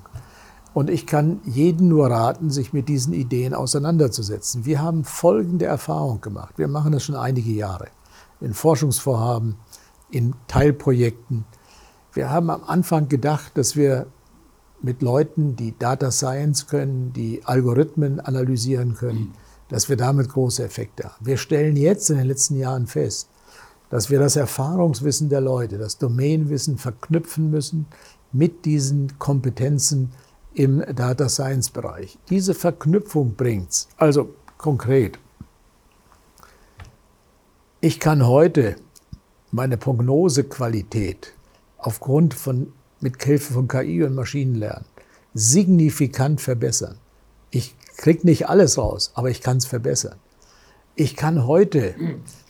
Und ich kann jeden nur raten, sich mit diesen Ideen auseinanderzusetzen. Wir haben folgende Erfahrung gemacht. Wir machen das schon einige Jahre in Forschungsvorhaben, in Teilprojekten, wir haben am Anfang gedacht, dass wir mit Leuten, die Data Science können, die Algorithmen analysieren können, dass wir damit große Effekte haben. Wir stellen jetzt in den letzten Jahren fest, dass wir das Erfahrungswissen der Leute, das Domainwissen verknüpfen müssen mit diesen Kompetenzen im Data Science Bereich. Diese Verknüpfung bringt's. Also konkret. Ich kann heute meine Prognosequalität aufgrund von, mit Hilfe von KI und Maschinenlernen signifikant verbessern. Ich kriege nicht alles raus, aber ich kann es verbessern. Ich kann heute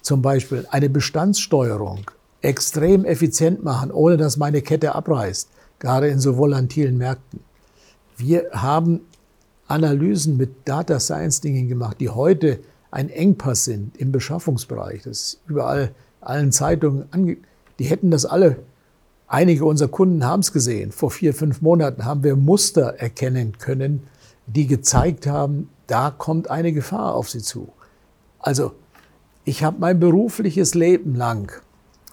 zum Beispiel eine Bestandssteuerung extrem effizient machen, ohne dass meine Kette abreißt, gerade in so volatilen Märkten. Wir haben Analysen mit Data Science Dingen gemacht, die heute ein Engpass sind im Beschaffungsbereich. Das ist überall allen Zeitungen ange die hätten das alle Einige unserer Kunden haben es gesehen. Vor vier, fünf Monaten haben wir Muster erkennen können, die gezeigt haben, da kommt eine Gefahr auf sie zu. Also ich habe mein berufliches Leben lang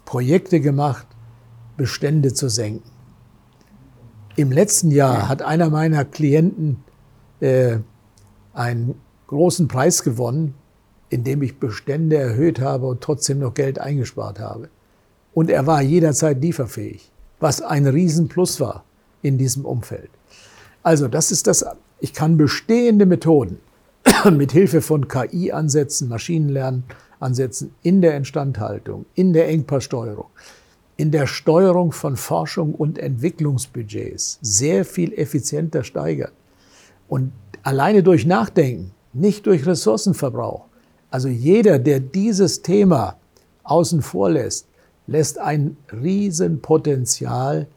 Projekte gemacht, Bestände zu senken. Im letzten Jahr hat einer meiner Klienten äh, einen großen Preis gewonnen, indem ich Bestände erhöht habe und trotzdem noch Geld eingespart habe. Und er war jederzeit lieferfähig, was ein Riesenplus war in diesem Umfeld. Also das ist das, ich kann bestehende Methoden mit Hilfe von KI-Ansätzen, Maschinenlernansätzen in der Instandhaltung, in der Engpasssteuerung, in der Steuerung von Forschung und Entwicklungsbudgets sehr viel effizienter steigern. Und alleine durch Nachdenken, nicht durch Ressourcenverbrauch. Also jeder, der dieses Thema außen vor lässt, lässt ein Riesenpotenzial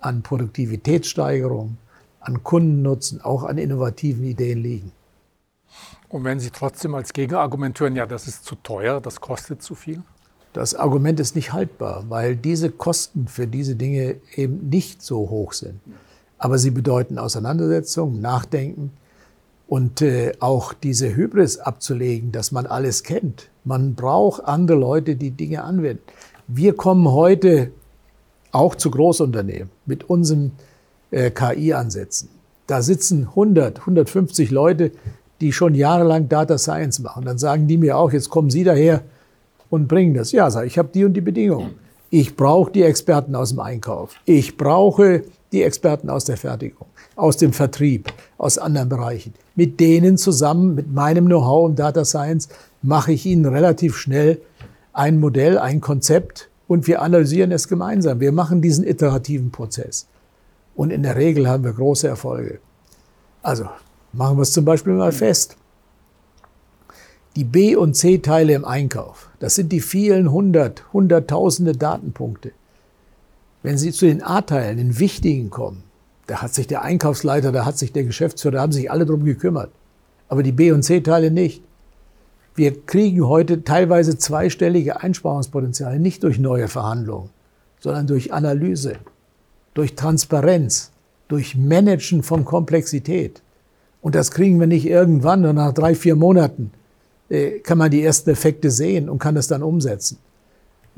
an Produktivitätssteigerung, an Kundennutzen, auch an innovativen Ideen liegen. Und wenn Sie trotzdem als Gegenargument hören, ja, das ist zu teuer, das kostet zu viel? Das Argument ist nicht haltbar, weil diese Kosten für diese Dinge eben nicht so hoch sind. Aber sie bedeuten Auseinandersetzung, Nachdenken und äh, auch diese Hybris abzulegen, dass man alles kennt. Man braucht andere Leute, die Dinge anwenden. Wir kommen heute auch zu Großunternehmen mit unseren äh, KI-Ansätzen. Da sitzen 100, 150 Leute, die schon jahrelang Data Science machen. Dann sagen die mir auch, jetzt kommen Sie daher, und bringen das. Ja, sag ich, habe die und die Bedingungen. Ich brauche die Experten aus dem Einkauf. Ich brauche die Experten aus der Fertigung, aus dem Vertrieb, aus anderen Bereichen. Mit denen zusammen, mit meinem Know-how im Data Science, mache ich Ihnen relativ schnell ein Modell, ein Konzept und wir analysieren es gemeinsam. Wir machen diesen iterativen Prozess. Und in der Regel haben wir große Erfolge. Also machen wir es zum Beispiel mal fest. Die B- und C-Teile im Einkauf, das sind die vielen hundert, hunderttausende Datenpunkte. Wenn Sie zu den A-Teilen, den wichtigen kommen, da hat sich der Einkaufsleiter, da hat sich der Geschäftsführer, da haben sich alle drum gekümmert. Aber die B- und C-Teile nicht. Wir kriegen heute teilweise zweistellige Einsparungspotenziale nicht durch neue Verhandlungen, sondern durch Analyse, durch Transparenz, durch Managen von Komplexität. Und das kriegen wir nicht irgendwann, nur nach drei, vier Monaten, äh, kann man die ersten Effekte sehen und kann es dann umsetzen.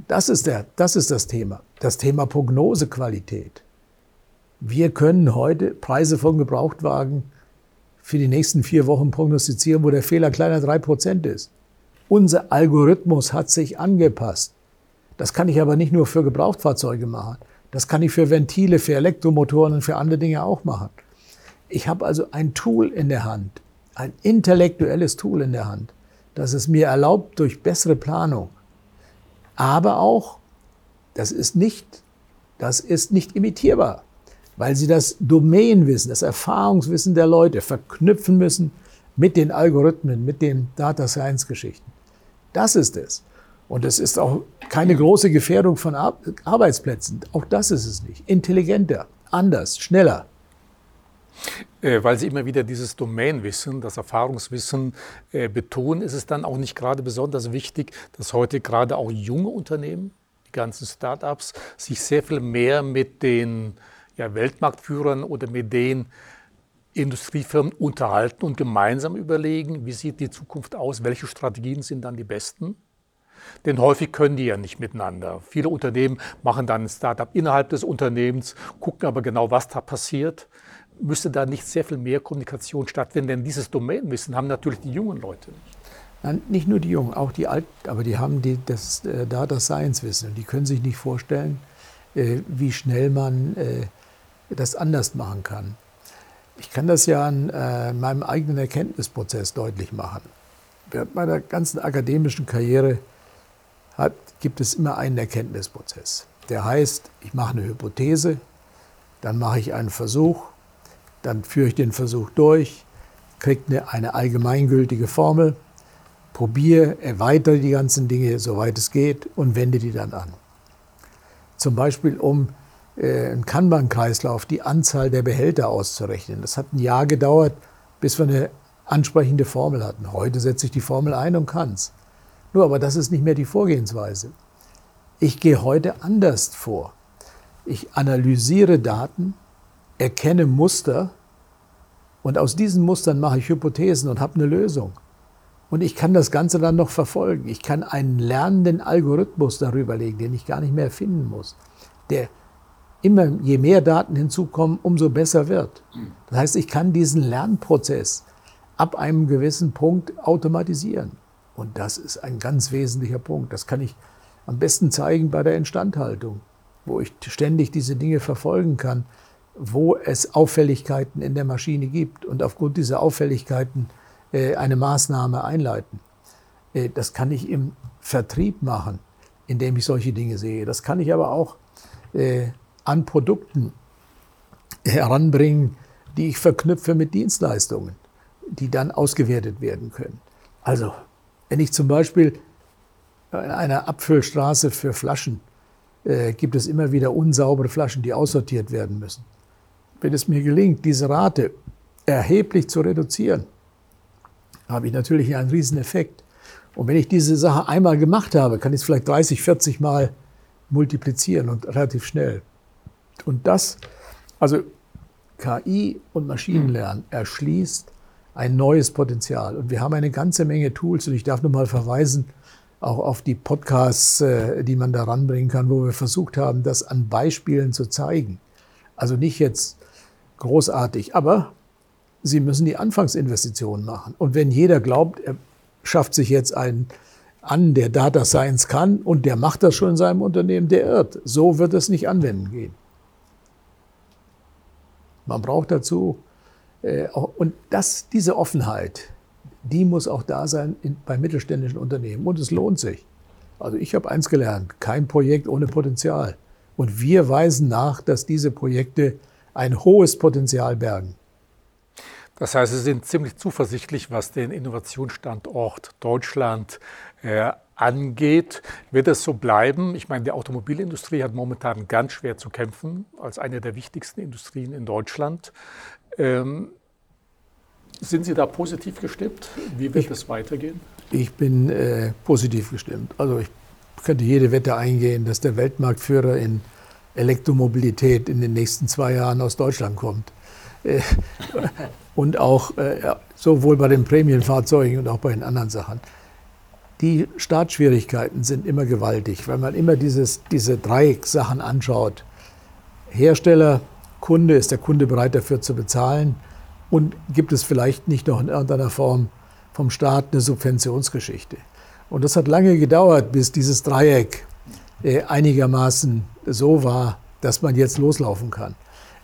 Das ist, der, das ist das Thema. Das Thema Prognosequalität. Wir können heute Preise von Gebrauchtwagen für die nächsten vier Wochen prognostizieren, wo der Fehler kleiner drei Prozent ist. Unser Algorithmus hat sich angepasst. Das kann ich aber nicht nur für Gebrauchtfahrzeuge machen. Das kann ich für Ventile, für Elektromotoren und für andere Dinge auch machen. Ich habe also ein Tool in der Hand, ein intellektuelles Tool in der Hand, dass es mir erlaubt durch bessere Planung. Aber auch, das ist nicht, das ist nicht imitierbar, weil sie das Domänenwissen, das Erfahrungswissen der Leute verknüpfen müssen mit den Algorithmen, mit den Data Science Geschichten. Das ist es. Und es ist auch keine große Gefährdung von Arbeitsplätzen. Auch das ist es nicht. Intelligenter, anders, schneller. Äh, weil Sie immer wieder dieses Domainwissen, das Erfahrungswissen äh, betonen, ist es dann auch nicht gerade besonders wichtig, dass heute gerade auch junge Unternehmen, die ganzen Start-ups, sich sehr viel mehr mit den ja, Weltmarktführern oder mit den Industriefirmen unterhalten und gemeinsam überlegen, wie sieht die Zukunft aus, welche Strategien sind dann die besten. Denn häufig können die ja nicht miteinander. Viele Unternehmen machen dann ein Startup innerhalb des Unternehmens, gucken aber genau, was da passiert müsste da nicht sehr viel mehr Kommunikation stattfinden? Denn dieses Domainwissen haben natürlich die jungen Leute nicht. Nein, nicht nur die Jungen, auch die Alten, aber die haben die, das äh, Data Science Wissen und die können sich nicht vorstellen, äh, wie schnell man äh, das anders machen kann. Ich kann das ja an äh, meinem eigenen Erkenntnisprozess deutlich machen. Während meiner ganzen akademischen Karriere hat, gibt es immer einen Erkenntnisprozess. Der heißt, ich mache eine Hypothese, dann mache ich einen Versuch dann führe ich den Versuch durch, kriege eine, eine allgemeingültige Formel, probiere, erweitere die ganzen Dinge, soweit es geht, und wende die dann an. Zum Beispiel, um einen Kanban-Kreislauf, die Anzahl der Behälter auszurechnen. Das hat ein Jahr gedauert, bis wir eine ansprechende Formel hatten. Heute setze ich die Formel ein und kann es. Nur, aber das ist nicht mehr die Vorgehensweise. Ich gehe heute anders vor. Ich analysiere Daten, erkenne Muster und aus diesen Mustern mache ich Hypothesen und habe eine Lösung. Und ich kann das Ganze dann noch verfolgen. Ich kann einen lernenden Algorithmus darüber legen, den ich gar nicht mehr erfinden muss, der immer je mehr Daten hinzukommen, umso besser wird. Das heißt, ich kann diesen Lernprozess ab einem gewissen Punkt automatisieren. Und das ist ein ganz wesentlicher Punkt. Das kann ich am besten zeigen bei der Instandhaltung, wo ich ständig diese Dinge verfolgen kann, wo es Auffälligkeiten in der Maschine gibt und aufgrund dieser Auffälligkeiten äh, eine Maßnahme einleiten. Äh, das kann ich im Vertrieb machen, indem ich solche Dinge sehe. Das kann ich aber auch äh, an Produkten heranbringen, die ich verknüpfe mit Dienstleistungen, die dann ausgewertet werden können. Also, wenn ich zum Beispiel in einer Abfüllstraße für Flaschen äh, gibt es immer wieder unsaubere Flaschen, die aussortiert werden müssen. Wenn es mir gelingt, diese Rate erheblich zu reduzieren, habe ich natürlich einen riesen Effekt. Und wenn ich diese Sache einmal gemacht habe, kann ich es vielleicht 30, 40 Mal multiplizieren und relativ schnell. Und das, also KI und Maschinenlernen erschließt ein neues Potenzial. Und wir haben eine ganze Menge Tools und ich darf nur mal verweisen, auch auf die Podcasts, äh, die man da ranbringen kann, wo wir versucht haben, das an Beispielen zu zeigen. Also nicht jetzt großartig, aber Sie müssen die Anfangsinvestitionen machen. Und wenn jeder glaubt, er schafft sich jetzt einen an, der Data Science kann und der macht das schon in seinem Unternehmen, der irrt. So wird es nicht anwenden gehen. Man braucht dazu, äh, und das, diese Offenheit, die muss auch da sein in, bei mittelständischen Unternehmen. Und es lohnt sich. Also ich habe eins gelernt, kein Projekt ohne Potenzial. Und wir weisen nach, dass diese Projekte ein hohes Potenzial bergen. Das heißt, Sie sind ziemlich zuversichtlich, was den Innovationsstandort Deutschland äh, angeht. Wird es so bleiben? Ich meine, die Automobilindustrie hat momentan ganz schwer zu kämpfen, als eine der wichtigsten Industrien in Deutschland. Ähm, sind Sie da positiv gestimmt? Wie wird es weitergehen? Ich bin äh, positiv gestimmt. Also ich könnte jede Wette eingehen, dass der Weltmarktführer in Elektromobilität in den nächsten zwei Jahren aus Deutschland kommt. Äh, und auch äh, sowohl bei den Prämienfahrzeugen und auch bei den anderen Sachen. Die Startschwierigkeiten sind immer gewaltig, weil man immer dieses, diese Dreiecksachen anschaut. Hersteller, Kunde, ist der Kunde bereit dafür zu bezahlen? Und gibt es vielleicht nicht noch in irgendeiner Form vom Staat eine Subventionsgeschichte? Und das hat lange gedauert, bis dieses Dreieck äh, einigermaßen so war, dass man jetzt loslaufen kann.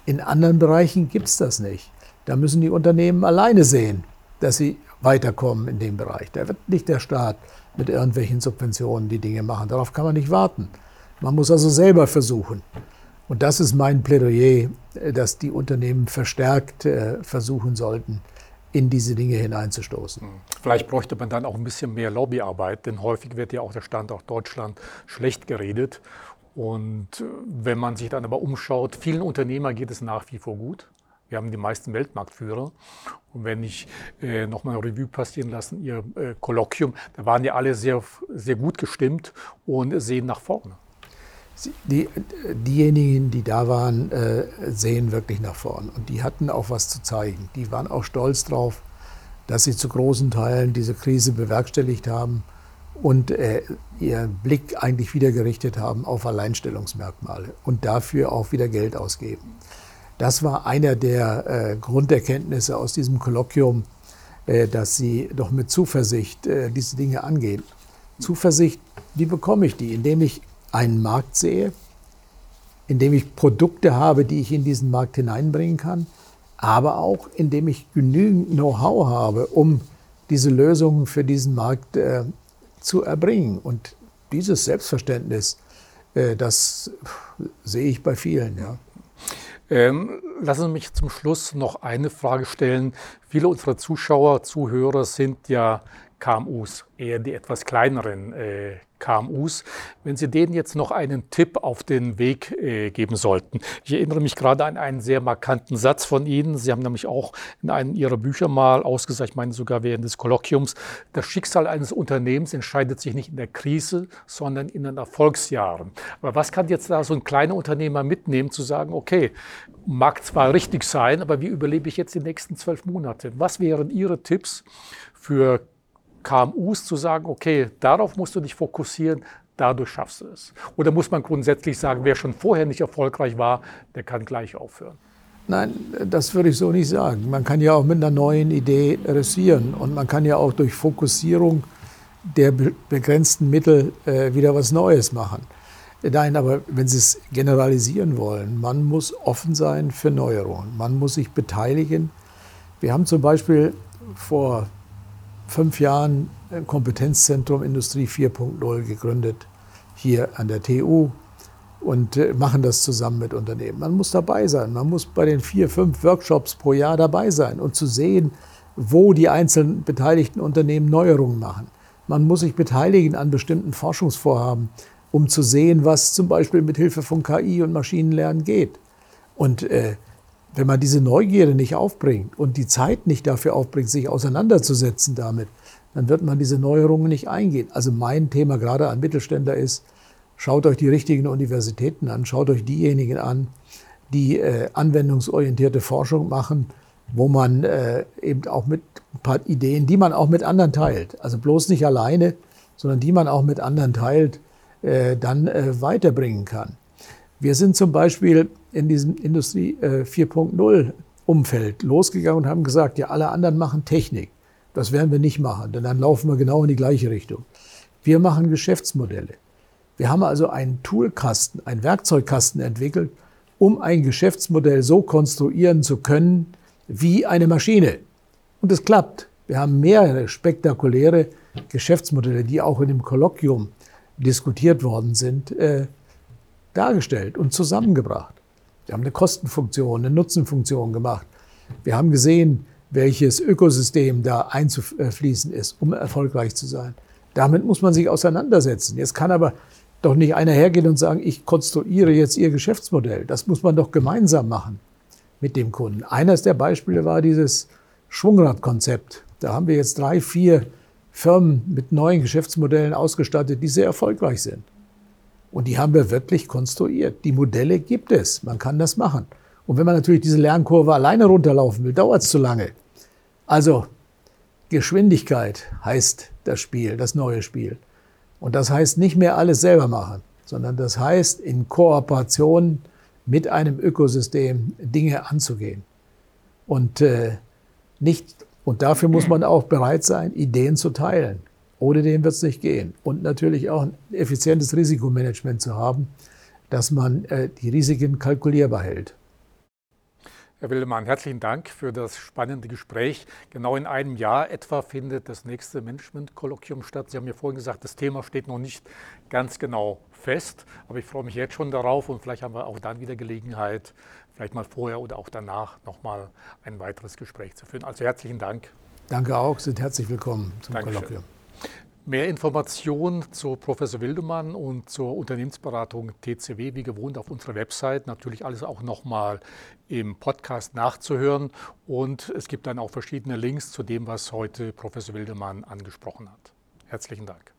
In anderen Bereichen gibt es das nicht. Da müssen die Unternehmen alleine sehen, dass sie weiterkommen in dem Bereich. Da wird nicht der Staat mit irgendwelchen Subventionen die Dinge machen. Darauf kann man nicht warten. Man muss also selber versuchen. Und das ist mein Plädoyer, dass die Unternehmen verstärkt äh, versuchen sollten, in diese Dinge hineinzustoßen. Hm. Vielleicht bräuchte man dann auch ein bisschen mehr Lobbyarbeit, denn häufig wird ja auch der Standort Deutschland schlecht geredet. Und äh, wenn man sich dann aber umschaut, vielen Unternehmern geht es nach wie vor gut. Wir haben die meisten Weltmarktführer. Und wenn ich äh, nochmal Revue passieren lassen, Ihr äh, Kolloquium, da waren ja alle sehr, sehr gut gestimmt und sehen nach vorne. Die, diejenigen, die da waren, äh, sehen wirklich nach vorn. Und die hatten auch was zu zeigen. Die waren auch stolz drauf, dass sie zu großen Teilen diese Krise bewerkstelligt haben und äh, ihren Blick eigentlich wieder gerichtet haben auf Alleinstellungsmerkmale und dafür auch wieder Geld ausgeben. Das war einer der äh, Grunderkenntnisse aus diesem Kolloquium, äh, dass sie doch mit Zuversicht äh, diese Dinge angehen. Zuversicht, wie bekomme ich die? Indem ich einen Markt sehe, indem ich Produkte habe, die ich in diesen Markt hineinbringen kann, aber auch indem ich genügend Know-how habe, um diese Lösungen für diesen Markt äh, zu erbringen. Und dieses Selbstverständnis, äh, das sehe ich bei vielen. Ja. Ähm, lassen Sie mich zum Schluss noch eine Frage stellen. Viele unserer Zuschauer, Zuhörer sind ja KMUs, eher die etwas kleineren äh, KMUs. Wenn Sie denen jetzt noch einen Tipp auf den Weg äh, geben sollten. Ich erinnere mich gerade an einen sehr markanten Satz von Ihnen. Sie haben nämlich auch in einem Ihrer Bücher mal ausgesagt, ich meine sogar während des Kolloquiums, das Schicksal eines Unternehmens entscheidet sich nicht in der Krise, sondern in den Erfolgsjahren. Aber was kann jetzt da so ein kleiner Unternehmer mitnehmen, zu sagen, okay, mag zwar richtig sein, aber wie überlebe ich jetzt die nächsten zwölf Monate? Was wären Ihre Tipps für KMUs zu sagen, okay, darauf musst du dich fokussieren, dadurch schaffst du es. Oder muss man grundsätzlich sagen, wer schon vorher nicht erfolgreich war, der kann gleich aufhören? Nein, das würde ich so nicht sagen. Man kann ja auch mit einer neuen Idee ressieren und man kann ja auch durch Fokussierung der begrenzten Mittel äh, wieder was Neues machen. Nein, aber wenn Sie es generalisieren wollen, man muss offen sein für Neuerungen. Man muss sich beteiligen. Wir haben zum Beispiel vor fünf Jahren ein Kompetenzzentrum Industrie 4.0 gegründet, hier an der TU und äh, machen das zusammen mit Unternehmen. Man muss dabei sein. Man muss bei den vier, fünf Workshops pro Jahr dabei sein und zu sehen, wo die einzelnen beteiligten Unternehmen Neuerungen machen. Man muss sich beteiligen an bestimmten Forschungsvorhaben, um zu sehen, was zum Beispiel mit Hilfe von KI und Maschinenlernen geht. Und äh, wenn man diese Neugierde nicht aufbringt und die Zeit nicht dafür aufbringt, sich auseinanderzusetzen damit, dann wird man diese Neuerungen nicht eingehen. Also mein Thema gerade an Mittelständler ist, schaut euch die richtigen Universitäten an, schaut euch diejenigen an, die äh, anwendungsorientierte Forschung machen, wo man äh, eben auch mit ein paar Ideen, die man auch mit anderen teilt, also bloß nicht alleine, sondern die man auch mit anderen teilt, äh, dann äh, weiterbringen kann. Wir sind zum Beispiel in diesem Industrie 4.0 äh, Umfeld losgegangen und haben gesagt, ja, alle anderen machen Technik. Das werden wir nicht machen, denn dann laufen wir genau in die gleiche Richtung. Wir machen Geschäftsmodelle. Wir haben also einen Toolkasten, einen Werkzeugkasten entwickelt, um ein Geschäftsmodell so konstruieren zu können wie eine Maschine. Und es klappt. Wir haben mehrere spektakuläre Geschäftsmodelle, die auch in dem Kolloquium diskutiert worden sind, äh, dargestellt und zusammengebracht. Wir haben eine Kostenfunktion, eine Nutzenfunktion gemacht. Wir haben gesehen, welches Ökosystem da einzufließen ist, um erfolgreich zu sein. Damit muss man sich auseinandersetzen. Jetzt kann aber doch nicht einer hergehen und sagen, ich konstruiere jetzt Ihr Geschäftsmodell. Das muss man doch gemeinsam machen mit dem Kunden. Eines der Beispiele war dieses Schwungradkonzept. Da haben wir jetzt drei, vier Firmen mit neuen Geschäftsmodellen ausgestattet, die sehr erfolgreich sind. Und die haben wir wirklich konstruiert. Die Modelle gibt es. Man kann das machen. Und wenn man natürlich diese Lernkurve alleine runterlaufen will, dauert es zu lange. Also Geschwindigkeit heißt das Spiel, das neue Spiel. Und das heißt nicht mehr alles selber machen, sondern das heißt in Kooperation mit einem Ökosystem Dinge anzugehen. Und äh, nicht und dafür muss man auch bereit sein, Ideen zu teilen. Ohne den wird es nicht gehen. Und natürlich auch ein effizientes Risikomanagement zu haben, dass man äh, die Risiken kalkulierbar hält. Herr Wildemann, herzlichen Dank für das spannende Gespräch. Genau in einem Jahr etwa findet das nächste Management-Kolloquium statt. Sie haben mir vorhin gesagt, das Thema steht noch nicht ganz genau fest, aber ich freue mich jetzt schon darauf und vielleicht haben wir auch dann wieder Gelegenheit, vielleicht mal vorher oder auch danach nochmal ein weiteres Gespräch zu führen. Also herzlichen Dank. Danke auch, sind herzlich willkommen zum Dankeschön. Kolloquium. Mehr Informationen zu Professor Wildemann und zur Unternehmensberatung TCW wie gewohnt auf unserer Website. Natürlich alles auch nochmal im Podcast nachzuhören. Und es gibt dann auch verschiedene Links zu dem, was heute Professor Wildemann angesprochen hat. Herzlichen Dank.